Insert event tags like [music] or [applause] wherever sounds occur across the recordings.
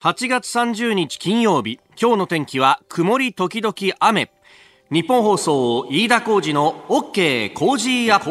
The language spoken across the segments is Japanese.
8月30日金曜日今日の天気は曇り時々雨。ニッポン放送飯田浩司の OK Cozy up。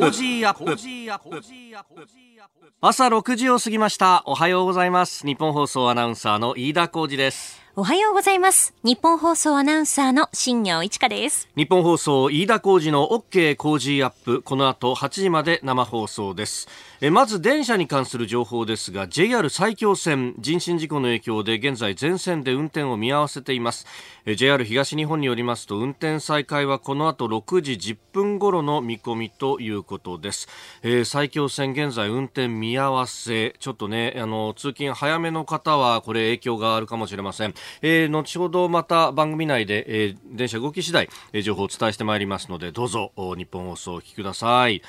朝6時を過ぎました。おはようございます。ニッポン放送アナウンサーの飯田浩司ですおはようございます。ニッポン放送アナウンサーの新行市佳です。ニッポン放送飯田浩司の OK Cozy up。この後8時まで生放送です。えまず電車に関する情報ですが JR 埼京線人身事故の影響で現在全線で運転を見合わせています。え JR 東日本によりますと運転再開はこの後6時10分頃の見込みということです、えー、埼京線現在運転見合わせ。ちょっとねあの通勤早めの方はこれ影響があるかもしれません、えー、後ほどまた番組内で、えー、電車動き次第、えー、情報をお伝えしてまいりますのでどうぞ日本放送お聞きください。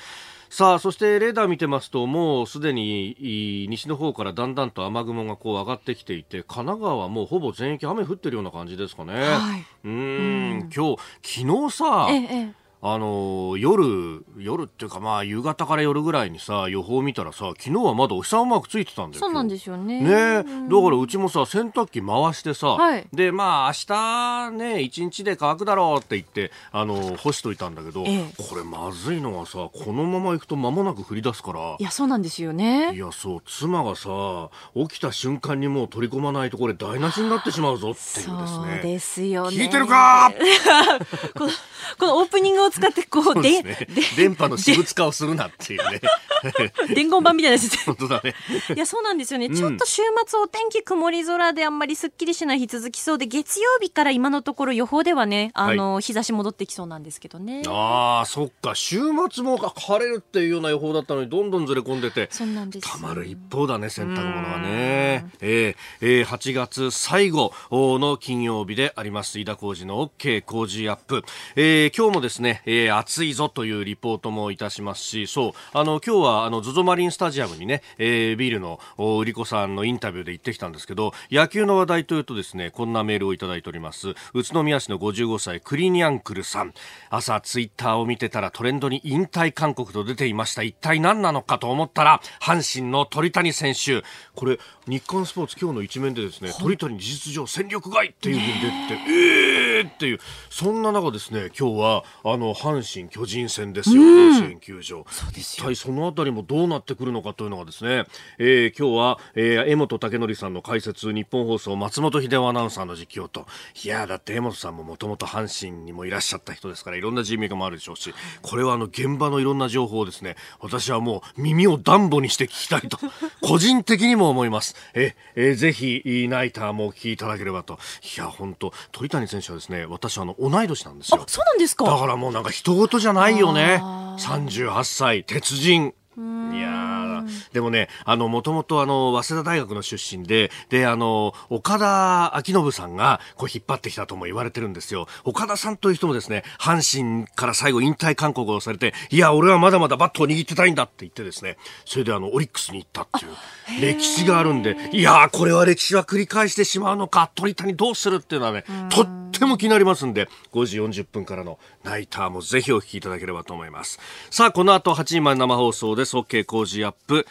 さあそしてレーダー見てますともうすでに西の方からだんだんと雨雲がこう上がってきていて神奈川はもうほぼ全域雨降ってるような感じですかね。はい、うん今日昨日さ、ええあの夜、夜っていうかまあ夕方から夜ぐらいにさ予報見たらさ昨日はまだお日様マークついてたんだよそうなんですよね。ね、うん、だからうちもさ洗濯機回してさ、はい、でまあ明日ね一日で乾くだろうって言ってあの干しといたんだけど、ええ、これまずいのはさこのまま行くと間もなく降り出すから。いやそうなんですよね。いやそう妻がさ起きた瞬間にもう取り込まないとこれ台無しになってしまうぞっていうですね。そうですよね。聞いてるか [laughs] このこのオープニングを使ってこうで、ね、電波の私物化をするなっていうね [laughs] 伝言版みたいなやつ本当だね。いやそうなんですよね、うん、ちょっと週末お天気曇り空であんまりすっきりしない日続きそうで月曜日から今のところ予報ではねあの、はい、日差し戻ってきそうなんですけどね。ああそっか。週末も晴れるっていうような予報だったのにどんどんずれ込んでて。そうなんです。たまる一方だね洗濯物がね。えー、えー、8月最後の金曜日であります飯田浩二の OK 工事アップ、えー、今日もですね、えー、暑いぞというリポートもいたしますしそう。あの今日ははあの ZOZO マリンスタジアムにね、えー、ビールの売り子さんのインタビューで行ってきたんですけど野球の話題というとですねこんなメールをいただいております。宇都宮市の55歳クリニアンクルさん。朝ツイッターを見てたらトレンドに引退勧告と出ていました。一体何なのかと思ったら阪神の鳥谷選手。これ日刊スポーツ今日の一面でですね鳥谷事実上戦力外っていうふうに出てて、え。ーっていうそんな中ですね今日はあの阪神巨人戦ですよ、甲子園球場。一体そのあたりもどうなってくるのかというのがですね、えー、今日は、えー、江本武則さんの解説日本放送松本秀夫アナウンサーの実況と。いやだって江本さんももともと阪神にもいらっしゃった人ですからいろんな人脈もあるでしょうしこれはあの現場のいろんな情報をですね私はもう耳を暖房にして聞きたいと個人的にも思いますえ、えー、ぜひナイターもお聞きいただければと。いや本当鳥谷選手はですね私あの同い年なんですよ。そうなんですか？だからもうなんか人事じゃないよね。38歳鉄人。いやでもね、あの、もともとあの、早稲田大学の出身で、で、あの、岡田昭信さんが、こう引っ張ってきたとも言われてるんですよ。岡田さんという人もですね、阪神から最後引退勧告をされて、いや、俺はまだまだバットを握ってたいんだって言ってですね、それであの、オリックスに行ったっていう歴史があるんで、いやこれは歴史は繰り返してしまうのか、鳥谷どうするっていうのはね、とっても気になりますんで、5時40分からのナイターもぜひお聞きいただければと思います。さあ、この後8時まで生放送です。OK 工事アップ。ップ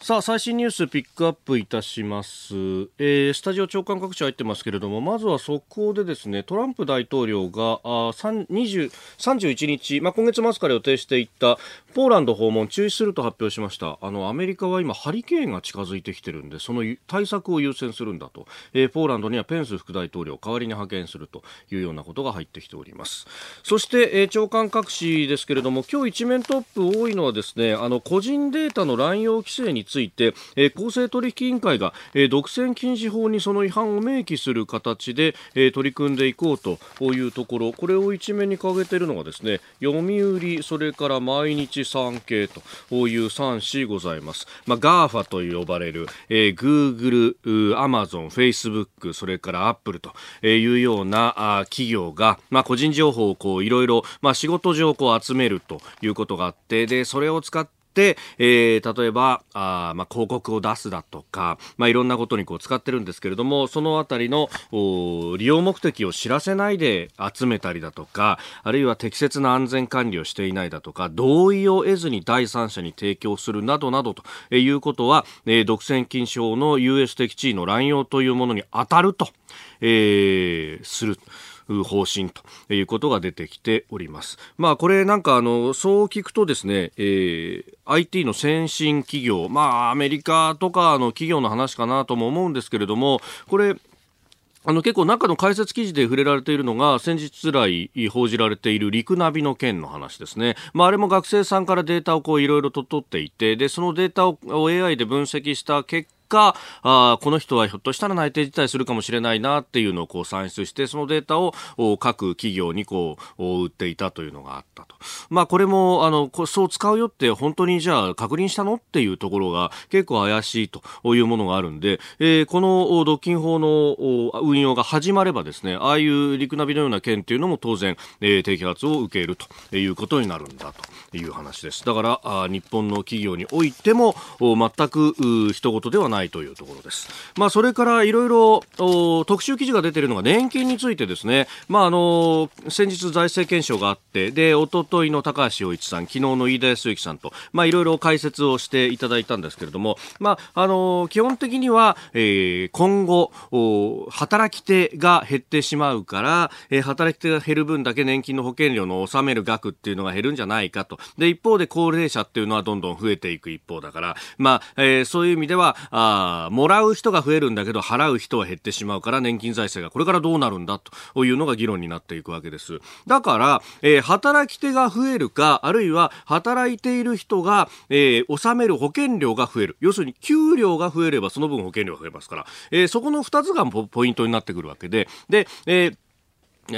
さあ最新ニュースピックアップいたします、えー、スタジオ長官各地入ってますけれどもまずは速報でですねトランプ大統領があ20 31日、まあ、今月末から予定していたポーランド訪問中止すると発表しました。あのアメリカは今ハリケーンが近づいてきてるんでその対策を優先するんだと、えー、ポーランドにはペンス副大統領を代わりに派遣するというようなことが入ってきております。そして、えー、長官各紙ですけれども今日一面トップ多いのはですねあの個人データの乱用規制について、えー、公正取引委員会が、えー、独占禁止法にその違反を明記する形で、えー、取り組んでいこうというところ。これを一面に掲げているのがですね読売それから毎日産経という3紙ございます、まあ、GAFA と呼ばれる、えー、Google、Amazon、Facebook それからアップルというようなあ企業が、まあ、個人情報をこういろいろ、まあ、仕事上こう集めるということがあってでそれを使って、えー、例えばあ、まあ、広告を出すだとか、まあ、いろんなことにこう使ってるんですけれどもそのあたりの利用目的を知らせないで集めたりだとかあるいは適切な安全管理をしていないだとか同意を得ずに第三者に提供するなどなどということは、えー、独占禁止法の優越的地位の乱用というものに当たると、えー、する。方針ということが出てきております。まあこれなんかあの、そう聞くとですね、えー、IT の先進企業、まあアメリカとかの企業の話かなとも思うんですけれども、これ、あの結構中の解説記事で触れられているのが先日来報じられている陸ナビの件の話ですね。まああれも学生さんからデータをこういろいろと取っていて、で、そのデータを AI で分析した結果、あこの人はひょっとしたら内定辞退するかもしれないなっていうのをこう算出して、そのデータを各企業にこう売っていたというのがあったと。まあこれも、あの、そう使うよって本当にじゃあ確認したのっていうところが結構怪しいというものがあるんで、えー、この独禁法の運用が始まればですね、ああいう陸ナビのような件っていうのも当然、えー、摘発を受けるということになるんだという話です。だから、あ日本の企業においても全く一言ではないないというところです。まあ、それからいろいろ特集記事が出ているのが年金についてですね、まあ、あの先日財政検証があってで一昨日の高橋洋一さん昨日の飯田康之さんと、まあ、いろいろ解説をしていただいたんですけれども、まあ、あの基本的には、えー、今後働き手が減ってしまうから、えー、働き手が減る分だけ年金の保険料の納める額っていうのが減るんじゃないかとで一方で高齢者っていうのはどんどん増えていく一方だから、まあえー、そういう意味ではああもらう人が増えるんだけど払う人は減ってしまうから年金財政がこれからどうなるんだというのが議論になっていくわけです。だから、えー、働き手が増えるか、あるいは働いている人が、えー、納める保険料が増える。要するに給料が増えればその分保険料が増えますから、えー、そこの2つがポイントになってくるわけで、で、えー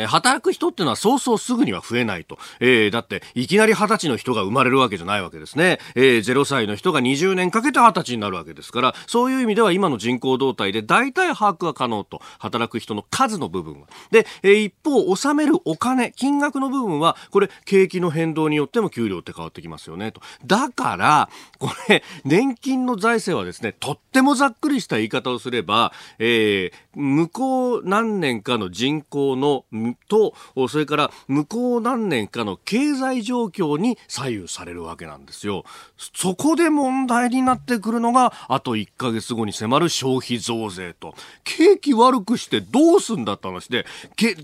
働く人っていうのはそうそうすぐには増えないと。えー、だって、いきなり二十歳の人が生まれるわけじゃないわけですね。えー、0歳の人が20年かけて二十歳になるわけですから、そういう意味では今の人口動態で大体把握が可能と。働く人の数の部分は。で、えー、一方、納めるお金、金額の部分は、これ、景気の変動によっても給料って変わってきますよね、と。だから、これ、年金の財政はですね、とってもざっくりした言い方をすれば、えー、向こう何年かの人口のと、それから向こう何年かの経済状況に左右されるわけなんですよ。そこで問題になってくるのが、あと1ヶ月後に迫る消費増税と。景気悪くしてどうすんだって話で、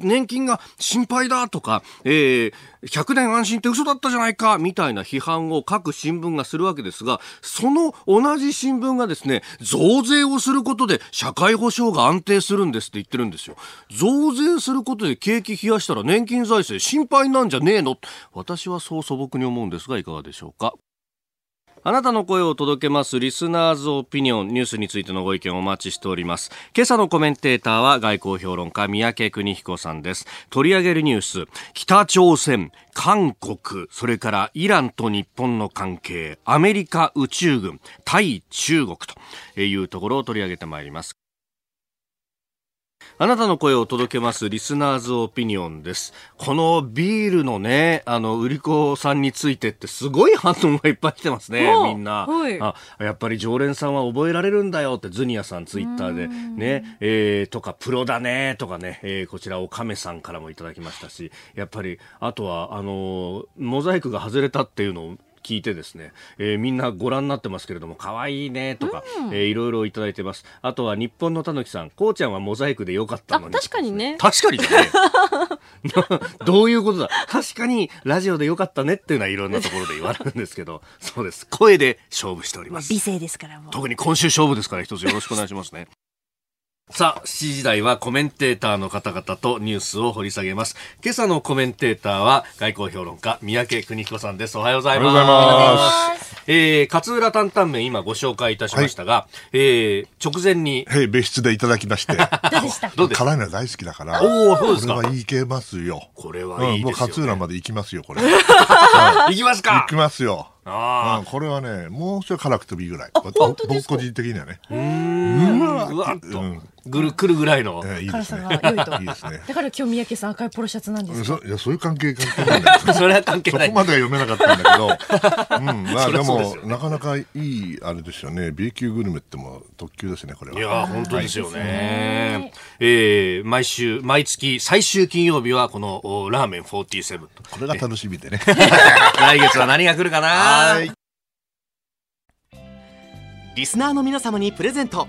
年金が心配だとか、えー、100年安心って嘘だったじゃないかみたいな批判を各新聞がするわけですが、その同じ新聞がですね、増税をすることで社会保障が安定するんですって言ってるんですよ。増税することで景気冷やしたら年金財政心配なんじゃねえの？私はそう素朴に思うんですがいかがでしょうか？あなたの声を届けますリスナーズオピニオンニュースについてのご意見をお待ちしております。今朝のコメンテーターは外交評論家三宅邦彦さんです。取り上げるニュース、北朝鮮、韓国、それからイランと日本の関係、アメリカ宇宙軍、対中国というところを取り上げてまいります。あなたの声を届けますリスナーズオピニオンです。このビールのね、あの、売り子さんについてってすごい反応がいっぱい来てますね、みんな。はい、あ、やっぱり常連さんは覚えられるんだよってズニアさんツイッターでね、えー、とかプロだねとかね、えー、こちらおかめさんからもいただきましたし、やっぱり、あとは、あの、モザイクが外れたっていうのを聞いてですね、えー、みんなご覧になってますけれども、可愛いねとか、うん、えー、いろいろいただいてます。あとは日本のたぬきさん、こうちゃんはモザイクでよかったのに。確かにね。確かにね [laughs] どういうことだ？確かにラジオでよかったねっていうのはいろんなところで言われるんですけど、そうです。声で勝負しております。美声ですからも特に今週勝負ですから一つよろしくお願いしますね。さあ、7時台はコメンテーターの方々とニュースを掘り下げます。今朝のコメンテーターは外交評論家、三宅邦彦さんです。おはようございます。おはようございます。えー、勝浦担々麺今ご紹介いたしましたが、はい、えー、直前に。へ別室でいただきまして。[laughs] どうでした？どうです辛いの大好きだから。おおそうですか？これはいけますよ。これはいいですよ、ね、うん、もう勝浦まで行きますよ、これ。[laughs] 行きますか？行きますよ。ああ、これはね、もうちょい辛くてもいいぐらい。僕個人的にはね。うん。わぐわっとうんぐるくるぐらいの。えーいいです辛さねが良いと。[laughs] いいですね。だから今日三宅さん赤いポロシャツなんですかそいやそういう関係関係ない。[laughs] それは関係ない。そこまでは読めなかったんだけど、[laughs] うん、まあでもなかなかいいあれですよね。B 級グルメってもう特急ですねこれは。いやー本当ですよね。はいえー毎週、毎月最終金曜日はこのおラーメン47と。これが楽しみでね。来月は何が来るかな？はい。リスナーの皆様にプレゼント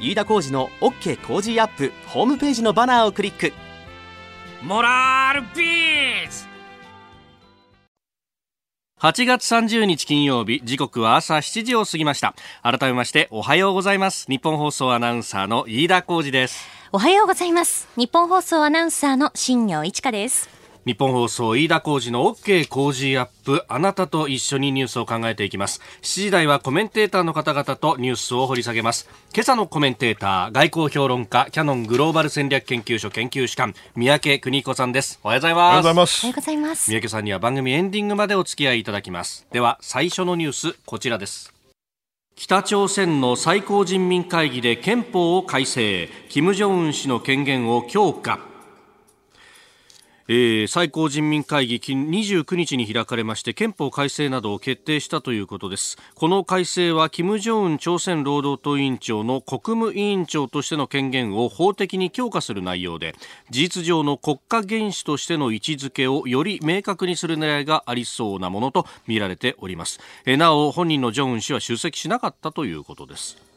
飯田浩司の OK 工事アップホームページのバナーをクリック。モラルビーズ！8月30日金曜日時刻は朝7時を過ぎました。改めましておはようございます。日本放送アナウンサーの飯田浩二です。おはようございます。日本放送アナウンサーの新業一華です日本放送飯田浩二の OK 工事アップあなたと一緒にニュースを考えていきます。7時台はコメンテーターの方々とニュースを掘り下げます。今朝のコメンテーター外交評論家キャノングローバル戦略研究所研究士官三宅邦彦さんです。おはようございおはようますございます。おはようございます。三宅さんには番組エンディングまでお付き合いいただきます。では最初のニュースこちらです。北朝鮮の最高人民会議で憲法を改正。金正恩氏の権限を強化えー最高人民会議29日に開かれまして憲法改正などを決定したということです。この改正は金正恩朝鮮労働党委員長の国務委員長としての権限を法的に強化する内容で事実上の国家元首としての位置づけをより明確にする狙いがありそうなものと見られております。えーなお本人の正恩氏は出席しなかったということです。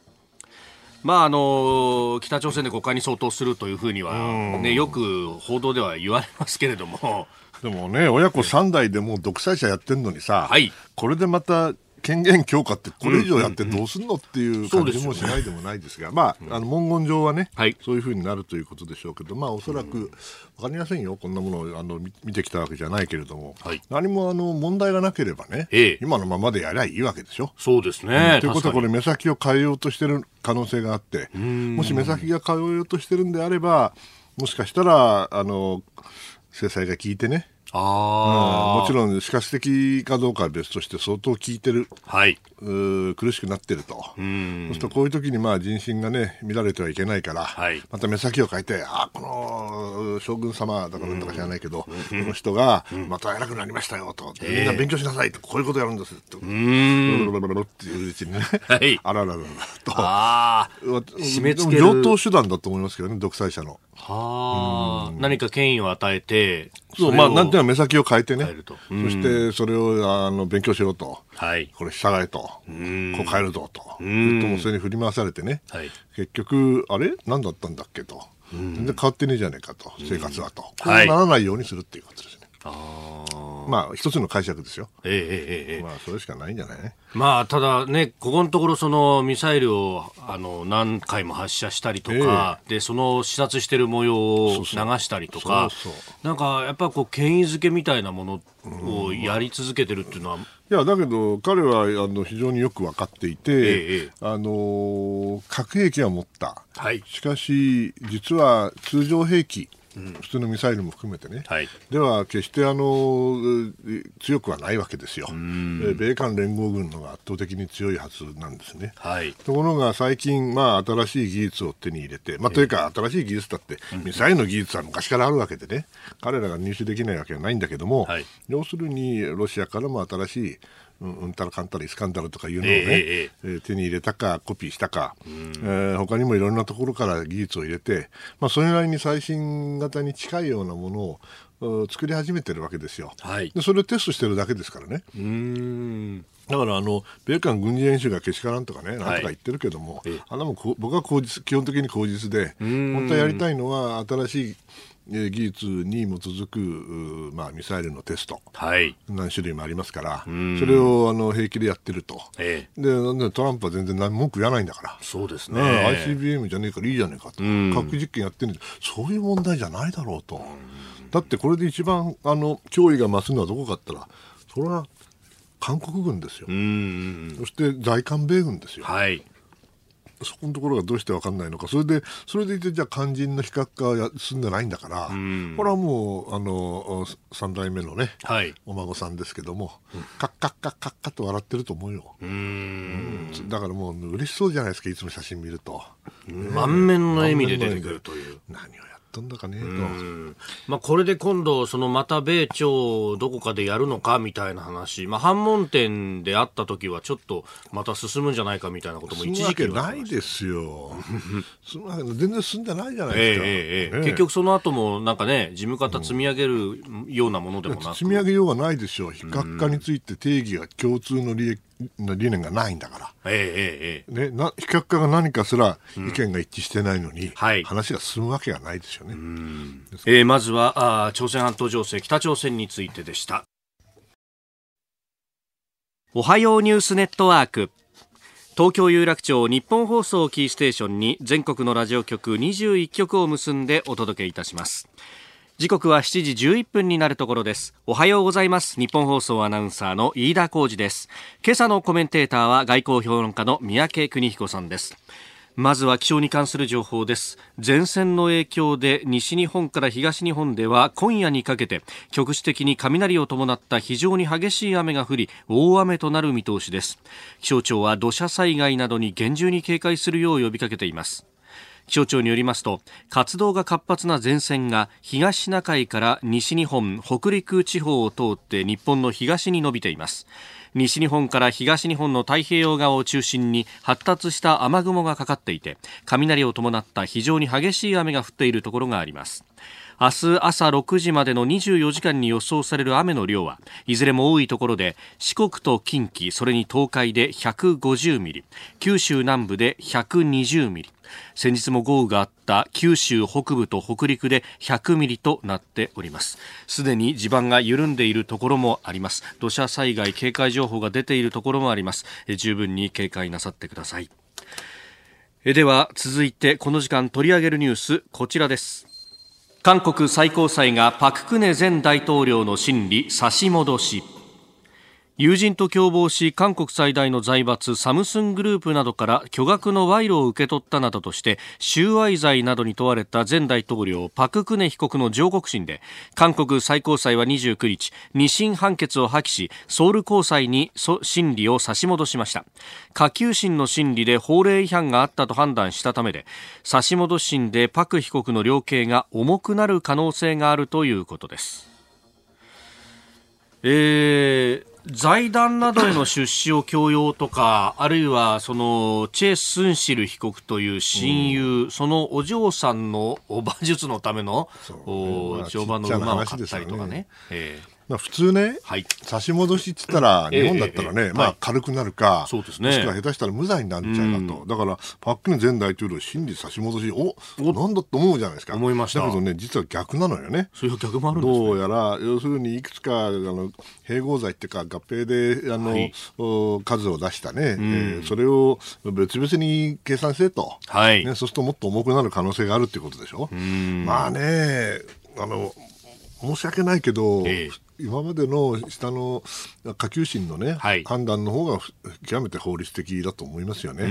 まああの北朝鮮で国会に相当するというふうには、ね、よく報道では言われますけれども、でもね親子3代でもう独裁者やってんのにさ、はい。これでまた権限強化ってこれ以上やってどうすんのっていう感じもしないでもないですが、まあ、あの文言上はね、はい。そういうふうになるということでしょうけど、まあ、おそらく分かりませんよ、こんなものをあの見見てきたわけじゃないけれども、はい。何もあの問題がなければね、ええ。今のままでやりゃいいわけでしょ。そうですね。ということはこれ確目先を変えようとしてる可能性があってもし目先が変えようとしてるんであればもしかしたらあの制裁が効いてねああ、もちろん、死活的かどうかは別として相当効いてる、はい。うー苦しくなってると、そうするとこういう時にまあ人心がね、乱れてはいけないから、はいまた目先を変えて、あこの将軍様だかなんだか知らないけど、この人がまた偉くなりましたよと、みんな勉強しなさいと、こういうことやるんですと、うん。ブルブルブルっていううちにね、はいあららららと。あ締め付けるでも上等手段だと思いますけどね、独裁者の。あ。はあ。何か権威を与えて、そう、まあ、なんていうのは目先を変えてね。そして、それを、あの、勉強しろと。はい。これ従えと。こう変えるぞと。んともそれに振り回されてね。はい。結局、あれ？何だったんだっけと。全然変わってねえじゃねえかと。生活はと。こうなはいらないようにするっていうことですね。ああ。まあ、一つの解釈ですよ。ええええええ。まあ、それしかないんじゃない？まあ、ただね、ここのところ、そのミサイルをあの何回も発射したりとか、でその視察してる模様を流したりとか、そうそう。なんかやっぱこう権威づけみたいなものをやり続けてるっていうのは、いや、だけど、彼は、あの、非常によく分かっていて、ええ。あの、核兵器は持った。はい、しかし、実は通常兵器、普通のミサイルも含めてね、はい、では決してあのえ強くはないわけですよ、えー米韓連合軍のが圧倒的に強いはずなんですね。はい、ところが最近、まあ、新しい技術を手に入れて、まあ、というか、新しい技術だって、ミサイルの技術は昔からあるわけでね、彼らが入手できないわけはないんだけども、はい。要するにロシアからも新しい、うんうんたらかんたらイスカンダルとかいうのをね、ええええー手に入れたか、コピーしたか、えー他にもいろんなところから技術を入れて、まあ、それなりに最新型に近いようなものをうん作り始めてるわけですよ。はいでそれをテストしてるだけですからね。うーん、だからあの米韓軍事演習がけしからんとかね、なんとか言ってるけども、ええあも僕は口実基本的に口実で、本当はやりたいのは新しいえー技術に基づく、うまあ、ミサイルのテスト、はい。何種類もありますから、んそれをあの平気でやってると。ええ。でトランプは全然文句言わないんだから。そうですねね。ICBM じゃねえからいいじゃねえかと、ん核実験やってるんでそういう問題じゃないだろうと、だってこれで一番あの脅威が増すのはどこかったらそれは韓国軍ですよ。そして在韓米軍ですよ、はい。そこのところがどうして分かんないのか、それで、それでいて、じゃあ肝心の非核化はや進んでないんだから、んこれはもう、あの、三代目のね、はい。お孫さんですけども、カッカッカッカッカッと笑ってると思うよ。うーん。だからもう嬉しそうじゃないですか、いつも写真見ると。満面の笑みで出てくるという。何をやったんだかねまあ、これで今度、そのまた米朝どこかでやるのかみたいな話、まあ、反問点であった時はちょっとまた進むんじゃないかみたいなことも進むわけ一時期はないですよ。[laughs] 進むわけ全然進んでないじゃないええですか。ええええね結局その後もなんかね、事務方積み上げるようなものでもなく。積み上げようがないでしょう。非核化について定義が共通の理の理念がないんだから。ええええな非核化が何かすら意見が一致してないのに、はい話が進むわけがないですよね。えーまずはあー朝鮮半島情勢、北朝鮮についてでした。おはようニュースネットワーク。東京有楽町日本放送キーステーションに全国のラジオ局21局を結んでお届けいたします。時刻は7時11分になるところです。おはようございます。日本放送アナウンサーの飯田浩二です。今朝のコメンテーターは外交評論家の三宅邦彦さんです。まずは気象に関する情報です前線の影響で西日本から東日本では今夜にかけて局地的に雷を伴った非常に激しい雨が降り大雨となる見通しです気象庁は土砂災害などに厳重に警戒するよう呼びかけています気象庁によりますと活動が活発な前線が東シナ海から西日本北陸地方を通って日本の東に伸びています。西日本から東日本の太平洋側を中心に発達した雨雲がかかっていて雷を伴った非常に激しい雨が降っているところがあります。明日朝6時までの24時間に予想される雨の量はいずれも多いところで四国と近畿それに東海で150ミリ九州南部で120ミリ先日も豪雨があった九州北部と北陸で100ミリとなっております。すでに地盤が緩んでいるところもあります。土砂災害警戒情報が出ているところもあります。十分に警戒なさってください。では続いてこの時間取り上げるニュースこちらです。韓国最高裁がパク・クネ前大統領の審理差し戻し。友人と共謀し韓国最大の財閥サムスングループなどから巨額の賄賂を受け取ったなどとして収賄罪などに問われた前大統領パク・クネ被告の上告審で韓国最高裁は29日二審判決を破棄しソウル高裁に審理を差し戻しました。下級審の審理で法令違反があったと判断したためで差し戻し審でパク被告の量刑が重くなる可能性があるということです。えー財団などへの出資を強要とか、あるいはそのチェ・スンシル被告という親友、そのお嬢さんの馬術のための、おまあ乗馬の馬を買ったりとかね普通ね、はい。差し戻しっつったら、ええ日本だったらね、まあええ。はい。軽くなるか、そうですね。もしくは下手したら無罪になっちゃうかと、だから、パク・クネ前大統領、審理差し戻し、おなんだと思うじゃないですか。思いました。だけどね、実は逆なのよね。ーそういう逆もあるんですね。どうやら、要するにいくつかあの併合罪っていうか、合併であの、はい。お数を出したね、えーそれを別々に計算してと、はい。ね、そうするともっと重くなる可能性があるっていうことでしょ。まあねあの申し訳ないけど、ええ今までの下の下級審のね、はい。判断の方が極めて法律的だと思いますよね。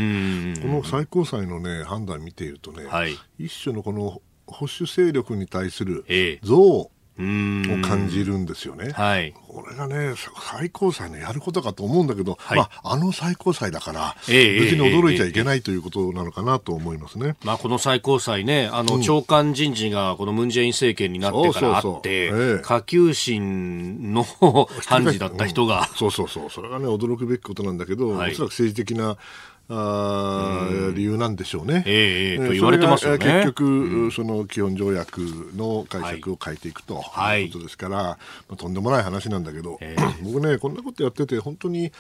ん。この最高裁のね判断見ているとね、はい。一種のこの保守勢力に対するええ。憎悪を感じるんですよね。はい。これがね、最高裁のやることかと思うんだけど、はい。まあ、あの最高裁だから、ええ別に驚いちゃいけないということなのかなと思いますね。まあ、この最高裁ね、あの、長官人事がこのムンジェイン政権になってからあってええ、下級審の判事だった人が、そうそうそう、それがね、驚くべきことなんだけど、はい。おそらく政治的なあー理由なんでしょうね。ええええねと言われてますよね。結局、その基本条約の解釈を変えていくとはいいうことですから、まあ、とんでもない話なんだけど、え僕ね、こんなことやってて、本当に、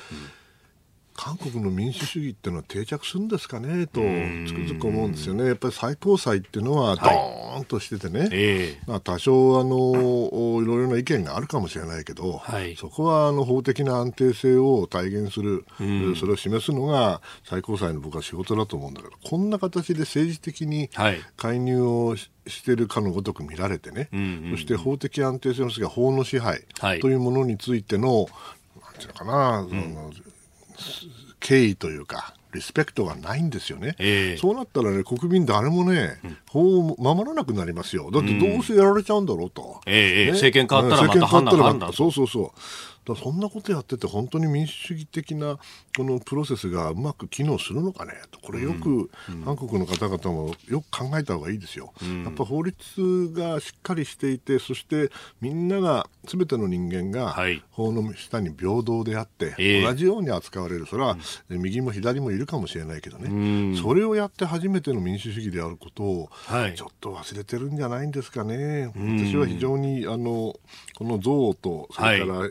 韓国の民主主義っていうのは定着するんですかねとつくづく思うんですよね。やっぱり最高裁っていうのはドーンとしててね、はい多少あのいろいろな意見があるかもしれないけど、はい、そこはあの法的な安定性を体現する、それを示すのが最高裁の僕は仕事だと思うんだけどこんな形で政治的に介入をし,、しているかのごとく見られてね、そして法的安定性の次は法の支配というものについての、なんていうのかな、うん、敬意というか、リスペクトがないんですよね、えー、そうなったらね、国民誰もね、うん、法を守らなくなりますよ。だってどうせやられちゃうんだろうと。うん、え政権変わったらまた判断判断そうそうそう。だそんなことやってて本当に民主主義的なこのプロセスがうまく機能するのかね？とこれよく韓国の方々もよく考えた方がいいですよ。やっぱ法律がしっかりしていてそしてみんなが全ての人間が法の下に平等であって、同じように扱われる。それは右も左もいるかもしれないけどね、それをやって初めての民主主義であることをちょっと忘れてるんじゃないんですかね。私は非常にあのこの憎悪とそれから、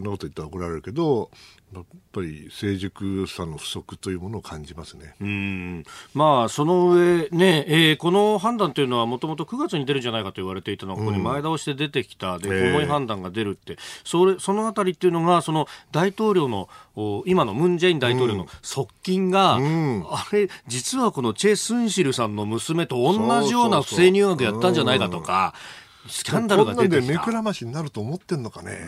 こんなこと言ったら怒られるけどやっぱり成熟さの不足というものを感じますね。うん。まあ、その上、ねえー、この判断というのはもともと9月に出るんじゃないかと言われていたのが、ここに前倒して出てきた、で重い判断が出るって、それそのあたりっていうのが、その大統領の今のムン・ジェイン大統領の側近が、うん、あれ、実はこのチェ・スンシルさんの娘と同じような不正入学やったんじゃないかとか。そうそうそうスキャンダルが出てきた。で目くらましになると思ってんのかね。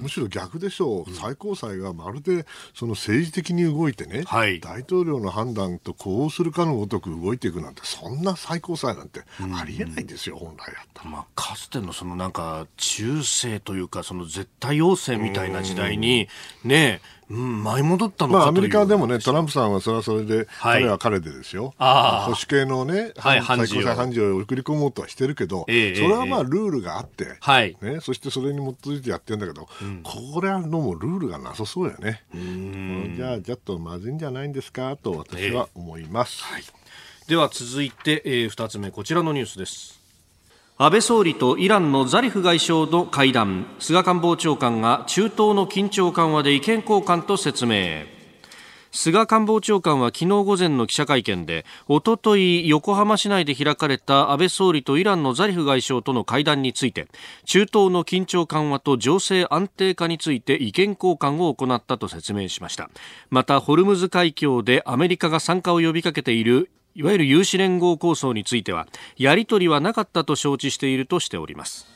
むしろ逆でしょう。最高裁がまるでその政治的に動いてね、はい、大統領の判断とこうするかのごとく動いていくなんて、そんな最高裁なんてありえないですよ、本来だったら。まあ、かつてのそのなんか中世というか、その絶対要請みたいな時代に、ね、うん、舞い戻ったのまあ、アメリカでもね、トランプさんはそれはそれで、はい、彼は彼でですよ。保守系のね、はい、最高裁判事を送り込もうとはしてるけど、えー、それはまあルールがあって、はい、ね、そしてそれに基づいてやってるんだけど、うん、これはのもルールがなさそうやね。じゃあ、ちょっとまずいんじゃないんですかと私は思います。えーはい、では続いて、えー、2つ目、こちらのニュースです。安倍総理とイランのザリフ外相の会談。菅官房長官が中東の緊張緩和で意見交換と説明。菅官房長官は昨日午前の記者会見でおととい横浜市内で開かれた安倍総理とイランのザリフ外相との会談について中東の緊張緩和と情勢安定化について意見交換を行ったと説明しました。またホルムズ海峡でアメリカが参加を呼びかけているいわゆる有志連合構想についてはやり取りはなかったと承知しているとしております。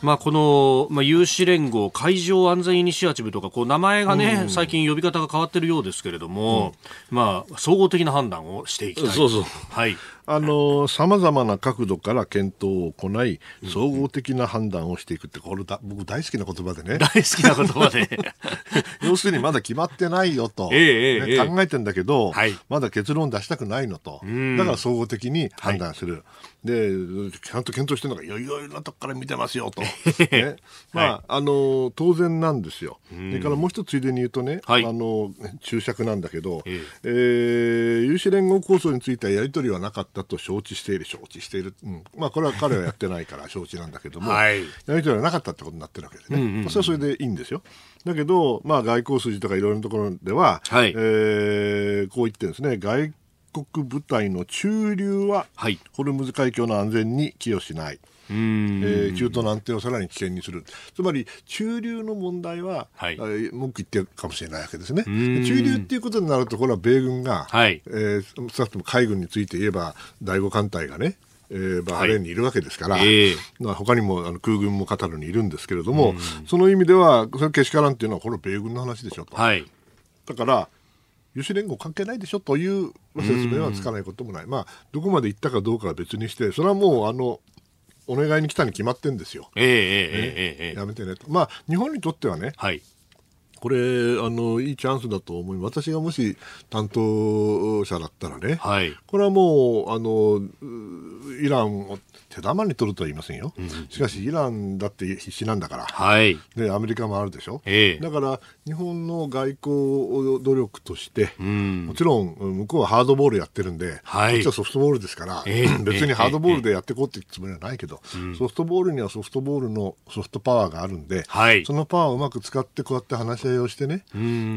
まあ、この、まあ、有志連合海上安全イニシアチブとかこう名前がね、うん、最近呼び方が変わってるようですけれども、うん、まあ、総合的な判断をしていきたい。そうそう。はいあの、様々な角度から検討を行い、総合的な判断をしていくって、これだ、僕大好きな言葉でね。大好きな言葉で。[laughs] 要するにまだ決まってないよと、えー、ね、考えてんだけど、はい、まだ結論出したくないのと。だから総合的に判断する。はいで、ちゃんと検討してるのがいろいろなとこから見てますよと。[laughs] ね、まあ、はい、あの、当然なんですよ。それからもう一つついでに言うとね、はい、あの、注釈なんだけど、えー、えー、有志連合構想についてはやり取りはなかったと承知している、承知している。うん、まあ、これは彼はやってないから [laughs] 承知なんだけども、はい、やり取りはなかったってことになってるわけでね。うんうんうん、それはそれでいいんですよ。だけど、まあ、外交筋とかいろいろなところでは、はい、えー、こう言ってるんですね。外国部隊の駐留は、はい、ホルムズ海峡の安全に寄与しない。えー、中東の安定をさらに危険にする、つまり中流の問題は、はい、文句言ってるかもしれないわけですね。中流っていうことになると、これは米軍が、はい、えー、少なくとも海軍について言えば、第5艦隊がね、えー、バーレーンにいるわけですから、はいえー、他にもあの空軍もカタールにいるんですけれども、その意味では、それけしからんっていうのは、これは米軍の話でしょと。はい、だから有志連合関係ないでしょという説明はつかないこともない、まあ、どこまで行ったかどうかは別にして、それはもうあのお願いに来たに決まってんですよ。えー、えー、えー、えー、やめてねと。まあ、日本にとってはね、はい、これあの、いいチャンスだと思い私がもし担当者だったらね、はい、これはもうあのイランを手玉に取るとは言いませんよ、うん、しかしイランだって必死なんだから、はい、でアメリカもあるでしょ、ええ、だから日本の外交努力として、うん、もちろん向こうはハードボールやってるんで、はい、こっちはソフトボールですから、えー、別にハードボールでやっていこうってつもりはないけど、ソフトボールにはソフトボールのソフトパワーがあるんで、はい、そのパワーをうまく使ってこうやって話し合いをしてね、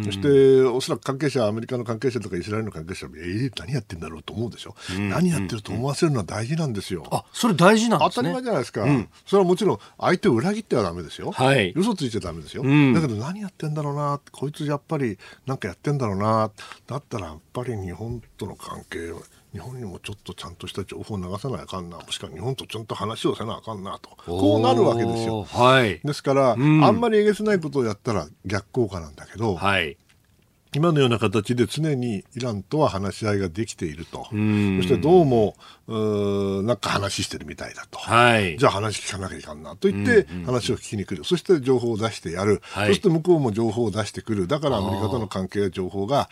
そしておそらく関係者アメリカの関係者とかイスラエルの関係者はえー、何やってんだろうと思うでしょ、う何やってると思わせるのは大事なんですよ。あそれ大事なんね。当たり前じゃないですか、うん、それはもちろん相手を裏切ってはだめですよ、はい、嘘ついちゃだめですよ、うん、だけど何やってんだろうなこいつやっぱりなんかやってんだろうなだったらやっぱり日本との関係日本にもちょっとちゃんとした情報を流さなあかんなもしくは日本とちゃんと話をせなあかんなと。こうなるわけですよ、はい、ですから、うん、あんまりえげつないことをやったら逆効果なんだけど、はい、今のような形で常にイランとは話し合いができていると、そしてどうもうなんか話してるみたいだと、はい、じゃあ話聞かなきゃいかんなと言って話を聞きに来る、そして情報を出してやる、はい、そして向こうも情報を出してくる、だからアメリカとの関係や情報が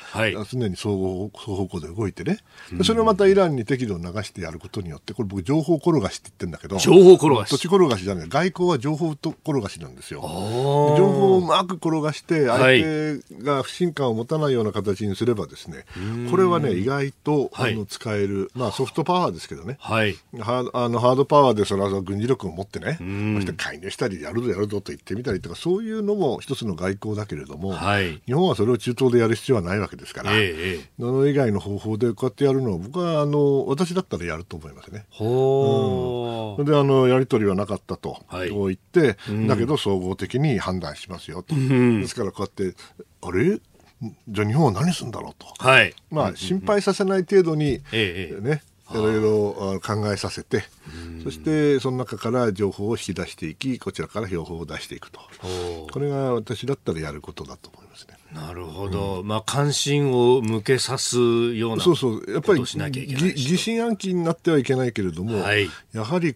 常に相互双方向で動いてね、それをまたイランに適度を流してやることによって、これ僕、情報転がしって言ってるんだけど、情報転がし。土地転がしじゃない、外交は情報と転がしなんですよ。情報をうまく転がして、相手が不信感を持たないような形にすればですね、これはね、意外と、あの使える、まあ、ソフトパワーですけどね、はい、ハあのハードパワーでそれは軍事力を持ってね、そして介入したり、やるぞやるぞと言ってみたりとか、そういうのも一つの外交だけれども、はい、日本はそれを中東でやる必要はないわけですから、ええ、その以外の方法でこうやってやるのは、僕はあの私だったらやると思いますね。ほうん、であのやり取りはなかったと、はい、言って、だけど総合的に判断しますよと。ですからこうやってあれ？じゃあ日本は何するんだろうと、はい、まあ、心配させない程度に、ええね、いろいろ考えさせて、そしてその中から情報を引き出していき、こちらから標本を出していくと、これが私だったらやることだと思いますね。なるほど、うん、まあ関心を向けさすようなそうそう。やっぱり疑心暗鬼になってはいけないけれども、はい、やはり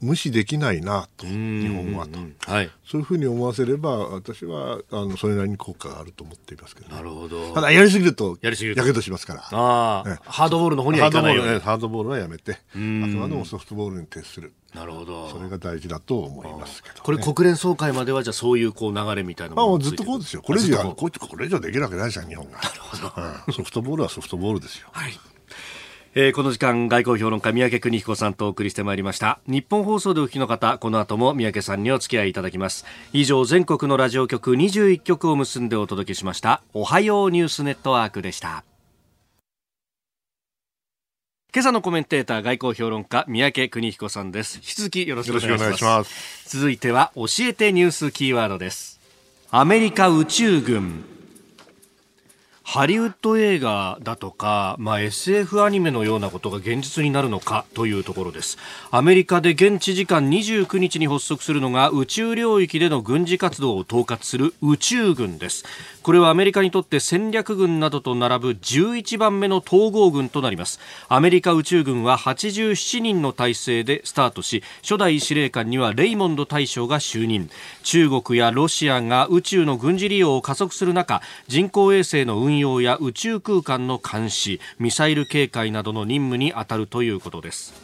無視できないなと、日本はと、はい、そういうふうに思わせれば、私はあのそれなりに効果があると思っていますけど、なるほど。ただ、やりすぎると、やりすぎるやけどしますから、あね、ハードボールの方にはいかないよ、ね、ハードボールはやめて、あくまでもソフトボールに徹する。なるほど。それが大事だと思いますけど、ね、これ国連総会まではじゃあそういうこう流れみたいなものずっとこうですよ。これ以上これ以上できるわけないじゃん日本が。なるほど、うん、ソフトボールはソフトボールですよ。はい。えー、この時間外交評論家三宅邦彦さんとお送りしてまいりました。日本放送でお聞きの方この後も三宅さんにお付き合いいただきます。以上全国のラジオ局21局を結んでお届けしました。おはようニュースネットワークでした。今朝のコメンテーター外交評論家三宅邦彦さんです。引き続きよろしくお願いします。続いては教えてニュースキーワードです。アメリカ宇宙軍ハリウッド映画だとか、まあ、SF アニメのようなことが現実になるのかというところです。アメリカで現地時間29日に発足するのが宇宙領域での軍事活動を統括する宇宙軍です。これはアメリカにとって戦略軍などと並ぶ11番目の統合軍となります。アメリカ宇宙軍は87人の体制でスタートし初代司令官にはレイモンド大将が就任。中国やロシアが宇宙の軍事利用を加速する中人工衛星の運運用や宇宙空間の監視ミサイル警戒などの任務に当たるということです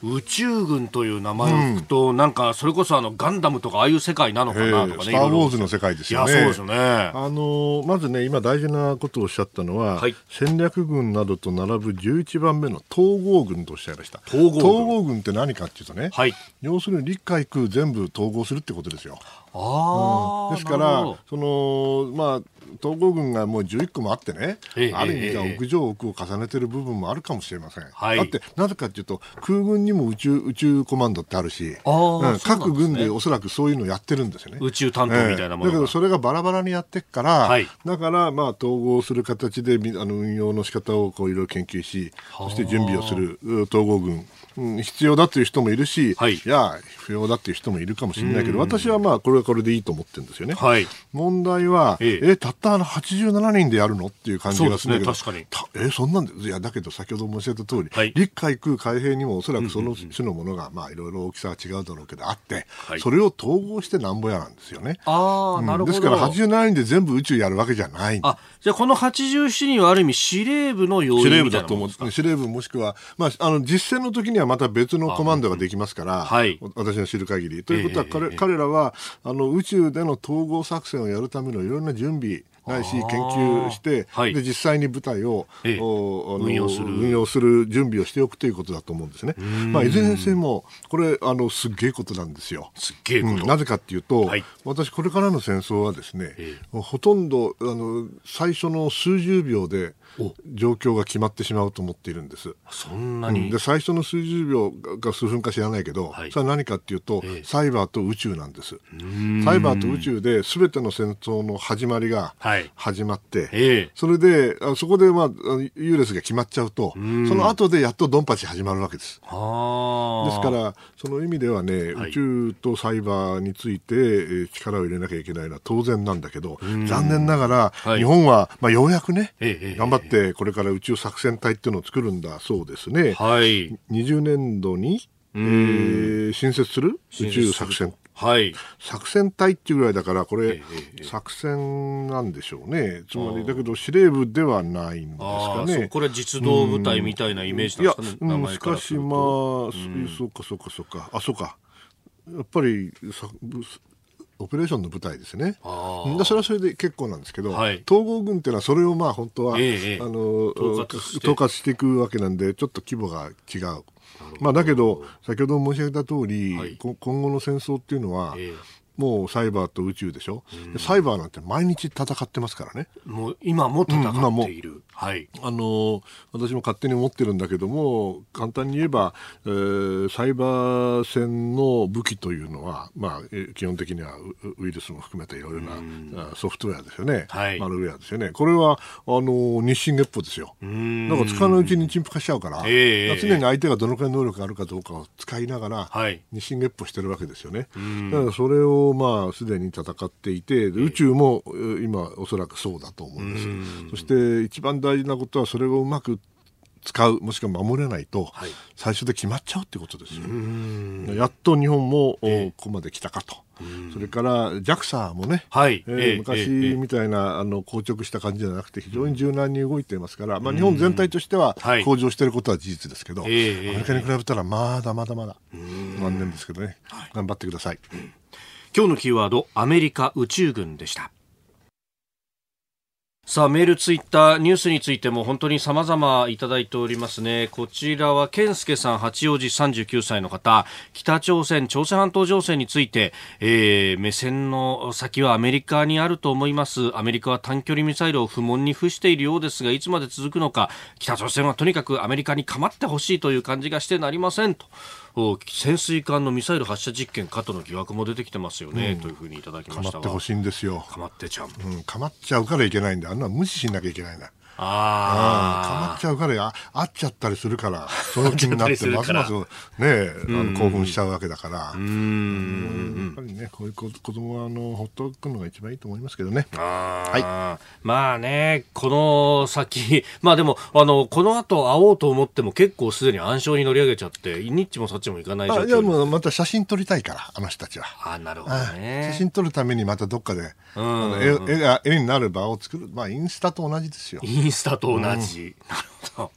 宇宙軍という名前を聞くと、うん、なんかそれこそあのガンダムとかああいう世界なのかなとかね。スター・ウォーズの世界ですよね。そうですよね。あのまずね今大事なことをおっしゃったのは、はい、戦略軍などと並ぶ11番目の統合軍とおっしゃいました。統合軍統合軍って何かっていうとね、はい、要するに陸海空全部統合するってことですよ。あうん、ですからそのまあ統合軍がもう11個もあってね、ええ、ある意味では屋上奥を重ねてる部分もあるかもしれません。はい、だってなぜかというと空軍にも宇宙宇宙コマンドってあるし、うん、各軍でおそらくそういうのやってるんですよね。宇宙担当みたいなもの、えー、だけどそれがバラバラにやってっから、はい、だからまあ統合する形であの運用の仕方をこういろいろ研究し、そして準備をする統合軍。うん、必要だという人もいるし、はい、いや、不要だという人もいるかもしれないけど、私はまあ、これはこれでいいと思ってるんですよね。はい、問題は、ええ。たったあの87人でやるのっていう感じがするんだけど、ね、確かに。えそんなんで、いや、だけど先ほど申し上げた通り、はい、陸海空海兵にもおそらくその種のものが、まあ、いろいろ大きさは違うだろうけどあって、はい、それを統合してなんぼやなんですよね。ああ、なるほど。ですから87人で全部宇宙やるわけじゃない。あじゃあこの87人はある意味司令部の要因司令部だと思う司令部もしくは、まあ、あの実戦の時にはまた別のコマンドができますから、はい、私の知る限り。ということは彼,、彼らはあの宇宙での統合作戦をやるためのいろんな準備ないし研究して、はい、で実際に部隊を、ええ、運用する。運用する準備をしておくということだと思うんですね。まあ、いずれにせよこれあのすっげえことなんですよ。すっげえうん、なぜかっていうと、はい、私これからの戦争はですね、え、ほとんどあの最初の数十秒で状況が決まってしまうと思っているんです。そんなに、うん、で最初の数十秒か数分か知らないけど、はい、それは何かっていうと、ええ、サイバーと宇宙なんです。サイバーと宇宙で全ての戦争の始まりが始まって、はいえ、それであそこで、まあ、優劣が決まっちゃうとその後でやっとドンパチ始まるわけです。ですからその意味ではね、はい、宇宙とサイバーについて力を入れなきゃいけないのは当然なんだけど残念ながら、日本は、まあ、ようやくね、頑張ってってこれから宇宙作戦隊っていうのを作るんだそうですね。はい。20年度に、えー、新設する？宇宙作戦。はい、作戦隊っていうぐらいだから、これ、作戦なんでしょうね、つまりだけど、司令部ではないんですかね。これ、実動部隊みたいなイメージなんですかね、いや、しかし、まあ、そうか、そうか、そうか、あ、そうか、やっぱりオペレーションの部隊ですね。あそれはそれで結構なんですけど、はい、統合軍っていうのはそれをまあ本当は、ええ、あの統括して。いくわけなんでちょっと規模が違う。まあ、だけど先ほど申し上げた通り、はい、今後の戦争っていうのは、えもうサイバーと宇宙でしょ、うん、サイバーなんて毎日戦ってますからね。もう今も戦っている。うん、はい。あの私も勝手に思ってるんだけども、簡単に言えば、えー、サイバー戦の武器というのは、まあ、基本的にはウイルスも含めたいろいろな、うん、ソフトウェアですよね。はい。マルウェアですよね。これは、あの日進月歩ですよ。うん。なんか使わないうちに陳腐化しちゃうから、えー、常に相手がどのくらい能力があるかどうかを使いながら、はい、日進月歩してるわけですよね。うん。だからそれをまあ、すでに戦っていて、宇宙も今、おそらくそうだと思うんです。そして一番大事なことは、それをうまく使うもしくは守れないと、最初で決まっちゃうってことですよ。やっと日本も、ここまで来たかと。それから JAXA もね、はい。えー、昔みたいな、あの硬直した感じじゃなくて非常に柔軟に動いていますから、まあ、日本全体としては向上していることは事実ですけど、アメリカに比べたらまだまだまだ残念ですけどね、頑張ってください。今日のキーワードアメリカ宇宙軍でしたさあ、メール、ツイッター、ニュースについても本当に様々いただいておりますね。こちらは、健介さん、八王子39歳の方、北朝鮮、朝鮮半島情勢について、えー、目線の先はアメリカにあると思います。アメリカは短距離ミサイルを不問に付しているようですが、いつまで続くのか、北朝鮮はとにかくアメリカに構ってほしいという感じがしてなりませんと。潜水艦のミサイル発射実験かとの疑惑も出てきてますよね、うん、というふうにいただきましたかまってほしいんですよ。かまってちゃう、うん、かまっちゃうからいけないんであんな無視しなきゃいけないんだああ、かまっちゃうからあ、会っちゃったりするから、その気になって、ますますね、あの興奮しちゃうわけだから、うん、やっぱりね、こういう子子供はあのほっとくのが一番いいと思いますけどね。はい、まあね、この先、[laughs] まあでも、あのこの後会おうと思っても、結構すでに暗礁に乗り上げちゃって、ニッチもそっちもいかない状況。いや、もうまた写真撮りたいから、あの人たちは。あなるほどね。写真撮るためにまたどっかで、うん、絵絵になる場を作る、まあ、インスタと同じですよ。[laughs] インスタと同じ。なるほど。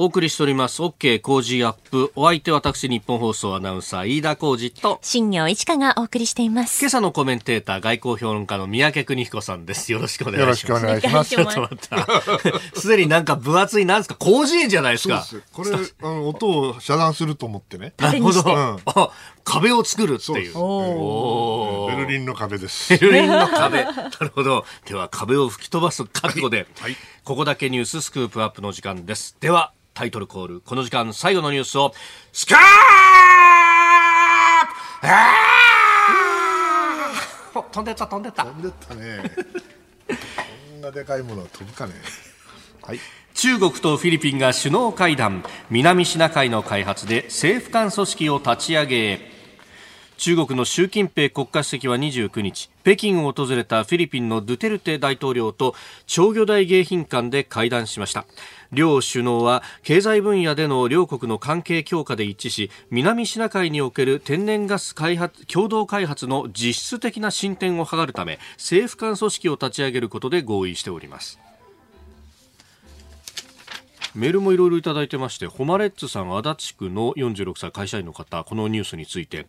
お送りしております。OK 工事アップ。お相手は私、日本放送アナウンサー、飯田工事と、新業一華がお送りしています。今朝のコメンテーター、外交評論家の三宅邦彦さんです。よろしくお願いします。よろしくお願いします。ちょっと待った。すでになんか分厚い、なんですか、工事園じゃないですか？すこれ、あの、音を遮断すると思ってね。なるほど。うん、壁を作るっていう。おベルリンの壁です。ベルリンの壁。なるほど。では、壁を吹き飛ばす覚悟で、はい、ここだけニューススクープアップの時間です。では、タイトルコール。この時間最後のニュースを、スカープ!飛んでった飛んでった。飛んでったね。こんなでかいものは飛ぶかね。はい。中国とフィリピンが首脳会談。南シナ海の開発で政府間組織を立ち上げ中国の習近平国家主席は29日北京を訪れたフィリピンのドゥテルテ大統領と長魚大迎賓館で会談しました。両首脳は経済分野での両国の関係強化で一致し南シナ海における天然ガス開発共同開発の実質的な進展を図るため政府間組織を立ち上げることで合意しております。メールもいろいろいただいてまして、ホマレッツさん足立区の46歳会社員の方、このニュースについて、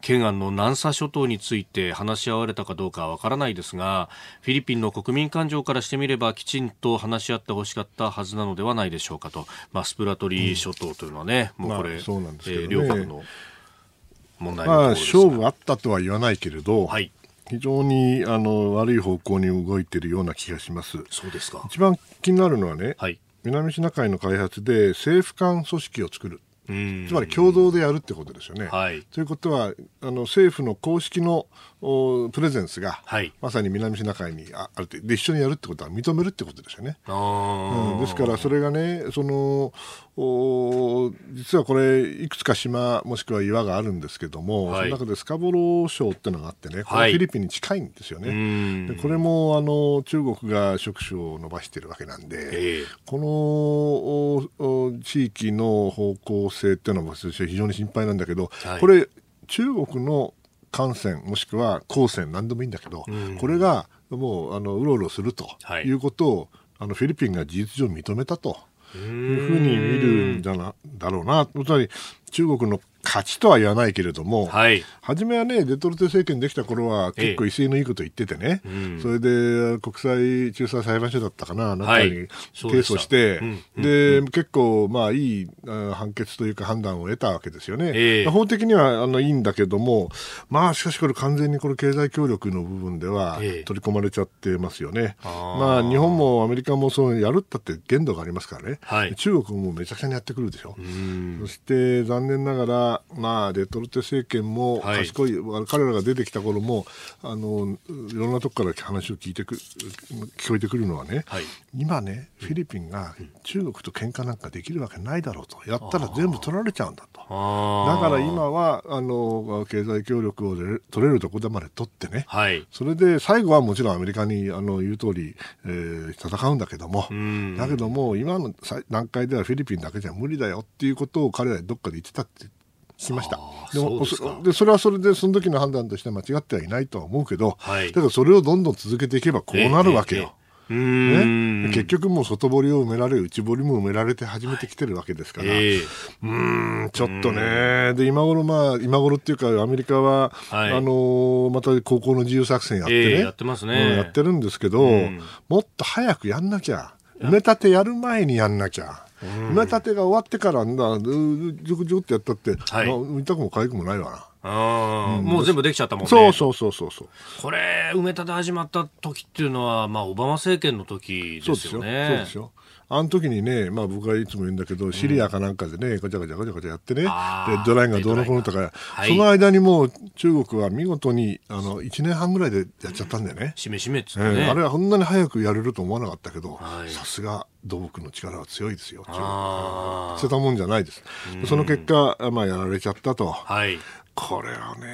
懸案の南沙諸島について話し合われたかどうかはわからないですが、フィリピンの国民感情からしてみればきちんと話し合ってほしかったはずなのではないでしょうかと。まあ、スプラトリー諸島というのはね、うん、もうこれ、まあ、そうなんですけど、ね、えー、両国の問題まあ、勝負あったとは言わないけれど、はい、非常にあの悪い方向に動いているような気がします。そうですか。一番気になるのはね、はい、南シナ海の開発で政府間組織を作る。つまり共同でやるってことですよね。はい、ということはあの政府の公式のプレゼンスが、はい、まさに南シナ海にあるで一緒にやるってことは認めるってことですよね。うん、ですからそれがねその実はこれいくつか島もしくは岩があるんですけども、はい、その中でスカボロー礁っていうのがあってねこれフィリピンに近いんですよね。でこれもあの中国が触手を伸ばしているわけなんで、えー、この地域の方向性っていうのも非常に心配なんだけど、これ中国の艦船もしくは航船何でもいいんだけど、うん、これがもうあのうろうろするということを、はい、あのフィリピンが事実上認めたというふうに見るんじゃなだろうな。つまり中国の勝ちとは言わないけれども、はい、初めはね、デトルテ政権できた頃は結構威勢のいいこと言っててね、ええうん、それで国際仲裁裁判所だったかな、なんかに提訴して、はい、で、うん、結構、まあ、いい判決というか判断を得たわけですよね。え、法的にはあのいいんだけども、まあ、しかしこれ完全にこれ経済協力の部分では取り込まれちゃってますよね。まあ、日本もアメリカもそうやるったって限度がありますからね、はい、中国もめちゃくちゃにやってくるでしょ。そして残念ながらまあ、デトルテ政権も賢い、はい、彼らが出てきた頃もあのいろんなところから話を聞いてく聞こえてくるのはね、はい、今ね、フィリピンが中国と喧嘩なんかできるわけないだろうと、やったら全部取られちゃうんだと、だから今はあの経済協力を取れるところまで取ってね、はい、それで最後はもちろんアメリカにあの言う通り、えー、戦うんだけども、だけども、今の段階ではフィリピンだけじゃ無理だよっていうことを彼らどっかで言ってたってしました。でもそでそれはそれでその時の判断として間違ってはいないとは思うけど、はい、だからそれをどんどん続けていけばこうなるわけよ。えー、ね、結局もう外堀を埋められ内堀も埋められて始めてきてるわけですから、はい、うんちょっとね。で今頃まあ今頃っていうかアメリカは、はい、あのー、また高校の自由作戦やってね、えー、やってますね、うん、やってるんですけど、もっと早くやんなきゃ。埋め立てやる前にやんなきゃ。埋め立てが終わってからんだ、じゅくじゅくってやったって、はい、見たくもかゆくもないわな。あうん、もう全部できちゃったもんね。そうそうそうそうそう。これ、埋め立て始まった時っていうのは、まあ、オバマ政権の時ですよね。そうですよ。あの時にね、まあ僕はいつも言うんだけど、シリアかなんかでね、ガチャガチャガチャガチャやってね、レッドラインがどうのこうのとか、その間にもう中国は見事に、あの、1年半ぐらいでやっちゃったんだよね。しめしめっつってね、あれはこんなに早くやれると思わなかったけど、さすが土木の力は強いですよ、中国。捨てたもんじゃないです。その結果、まあやられちゃったと。はい。これはね、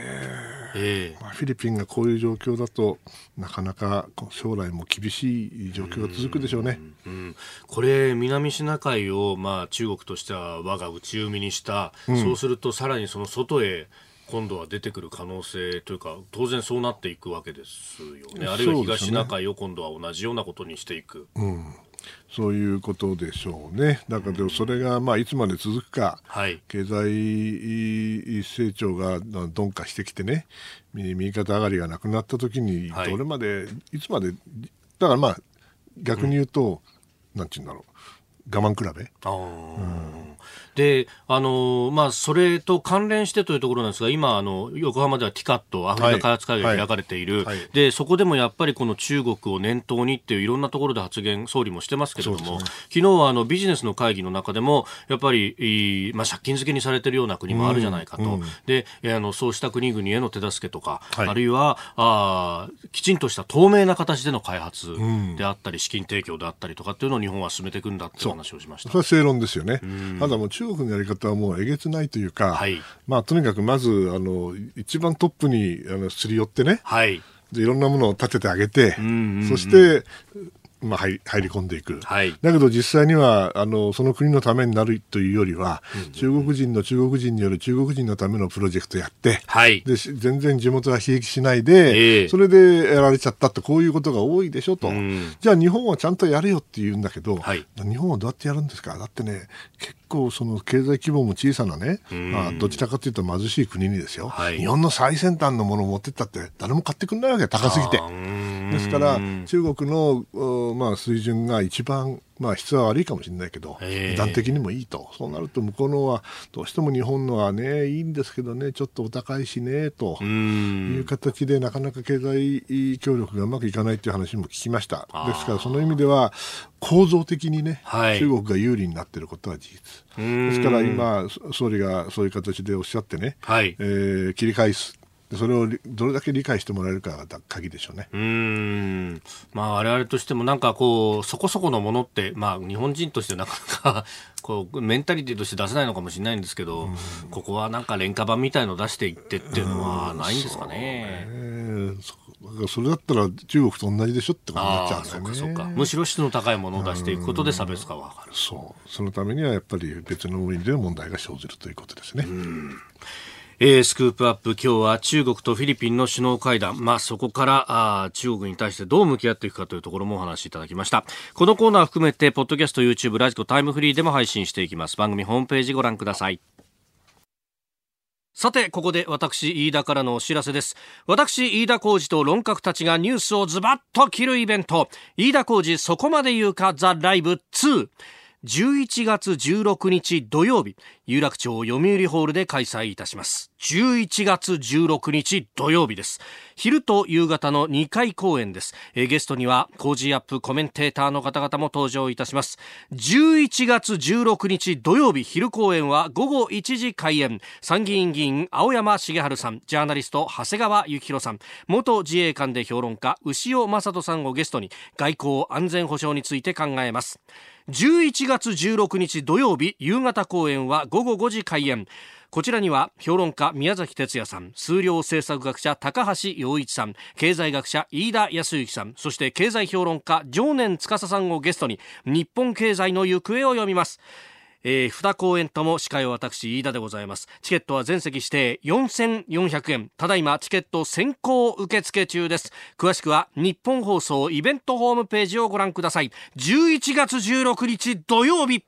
えー、まあ、フィリピンがこういう状況だとなかなか将来も厳しい状況が続くでしょうね。うん、うん、これ南シナ海を、まあ、中国としては我が内海にした、うん、そうするとさらにその外へ今度は出てくる可能性というか当然そうなっていくわけですよね。あるいは東シナ海を今度は同じようなことにしていく。うんそういうことでしょうね。だからそれがまあいつまで続くか、はい、経済成長が鈍化してきてね、右肩上がりがなくなった時に、どれまで、はい、いつまで、だからまあ逆に言うと、うん、なんて言うんだろう、我慢比べ。あうんで、あの、まあ、それと関連してというところなんですが、今、あの、横浜ではティカット、アフリカ開発会議が開かれている、はい。はい、で、そこでもやっぱりこの中国を念頭にっていういろんなところで発言、総理もしてますけれども、ね、昨日はあのビジネスの会議の中でも、やっぱり、まあ、借金漬けにされてるような国もあるじゃないかと。うん。うん、で、あの、そうした国々への手助けとか、はい、あるいは、あきちんとした透明な形での開発であったり、資金提供であったりとかっていうのを日本は進めていくんだっていう話をしました。それは正論ですよね。ただもう中国のやり方はもうえげつないというか、はい、まあ、とにかくまずあの一番トップにあのすり寄ってね、はい、でいろんなものを立ててあげて、うんうんうん、そしてまあ、入り入り込んでいく、はい、だけど実際にはあのその国のためになるというよりは、うん、中国人の中国人による中国人のためのプロジェクトやって、はい、で全然地元は悲劇しないで、えー、それでやられちゃったってこういうことが多いでしょと、うん、じゃあ日本はちゃんとやれよって言うんだけど、はい、日本はどうやってやるんですか？だってね結構その経済規模も小さなね、まあ、どちらかというと貧しい国にですよ、はい、日本の最先端のものを持ってったって誰も買ってくんないわけ高すぎて。ですから中国の、まあ、水準が一番まあ、質は悪いかもしれないけど、値段的にもいいと、そうなると向こうのは、どうしても日本のはね、いいんですけどね、ちょっとお高いしね、という形で、なかなか経済協力がうまくいかないという話も聞きました。ですから、その意味では、構造的にね、はい、中国が有利になっていることは事実。ですから今、総理がそういう形でおっしゃってね、はい、えー、切り返す。それをどれだけ理解してもらえるかが鍵でしょうね。うん。まあ我々としてもなんかこう、そこそこのものって、まあ日本人としてなかなか [laughs] こう、メンタリティとして出せないのかもしれないんですけど、ここはなんか廉価版みたいの出していってっていうのはないんですかね。そそれだったら中国と同じでしょってことになっちゃうんですよね。そうかむしろ質の高いものを出していくことで差別化はかる。そう。そのためにはやっぱり別の意味で問題が生じるということですね。えー、スクープアップ今日は中国とフィリピンの首脳会談、まあ、そこからあ中国に対してどう向き合っていくかというところもお話しいただきました。このコーナー含めてポッドキャスト YouTube ラジコタイムフリーでも配信していきます。番組ホームページご覧ください。さて、ここで私、飯田からのお知らせです。私、飯田浩二と論客たちがニュースをズバッと切るイベント、飯田浩二そこまで言うか？ザ・ライブ2。11月16日土曜日、有楽町読売ホールで開催いたします。11月16日土曜日です。昼と夕方の2回公演です。えゲストには、コージーアップコメンテーターの方々も登場いたします。11月16日土曜日昼公演は午後1時開演。参議院議員青山繁晴さん、ジャーナリスト長谷川幸洋さん、元自衛官で評論家牛尾正人さんをゲストに外交安全保障について考えます。11月16日土曜日夕方公演は午後5時開演こちらには評論家宮崎哲也さん数量政策学者高橋洋一さん経済学者飯田康之さんそして経済評論家常年司さんをゲストに日本経済の行方を読みます。えー、2公演とも司会は私飯田でございます。チケットは全席指定4400円。ただいまチケット先行受付中です。詳しくは日本放送イベントホームページをご覧ください。11月16日土曜日。